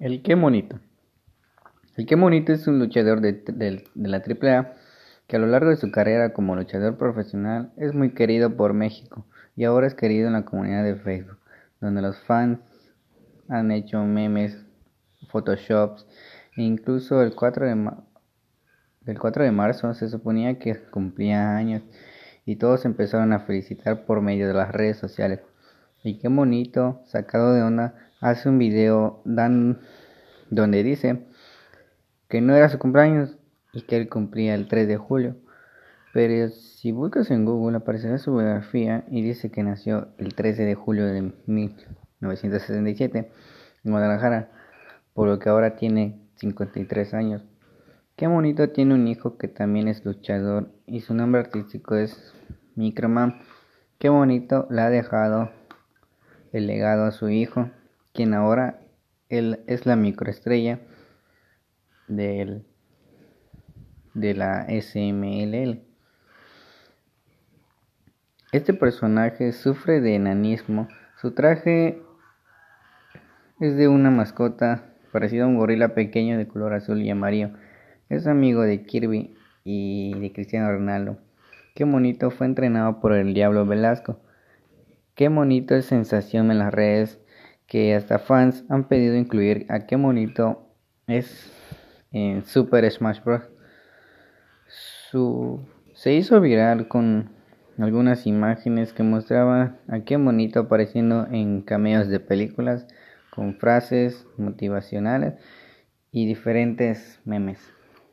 El Qué Monito. El Qué Monito es un luchador de, de, de la AAA que a lo largo de su carrera como luchador profesional es muy querido por México y ahora es querido en la comunidad de Facebook, donde los fans han hecho memes, photoshops e incluso el 4 de, el 4 de marzo se suponía que cumplía años y todos empezaron a felicitar por medio de las redes sociales. Y qué bonito, sacado de onda, hace un video dan, donde dice que no era su cumpleaños y que él cumplía el 3 de julio. Pero si buscas en Google aparecerá su biografía y dice que nació el 13 de julio de 1977 en Guadalajara, por lo que ahora tiene 53 años. Qué bonito tiene un hijo que también es luchador y su nombre artístico es Microman. Qué bonito le ha dejado el legado a su hijo, quien ahora él es la microestrella del, de la SMLL. Este personaje sufre de enanismo. Su traje es de una mascota parecida a un gorila pequeño de color azul y amarillo. Es amigo de Kirby y de Cristiano Ronaldo. Qué bonito fue entrenado por el Diablo Velasco. Qué bonito es sensación en las redes que hasta fans han pedido incluir a qué bonito es en Super Smash Bros. Se hizo viral con algunas imágenes que mostraban a qué bonito apareciendo en cameos de películas con frases motivacionales y diferentes memes.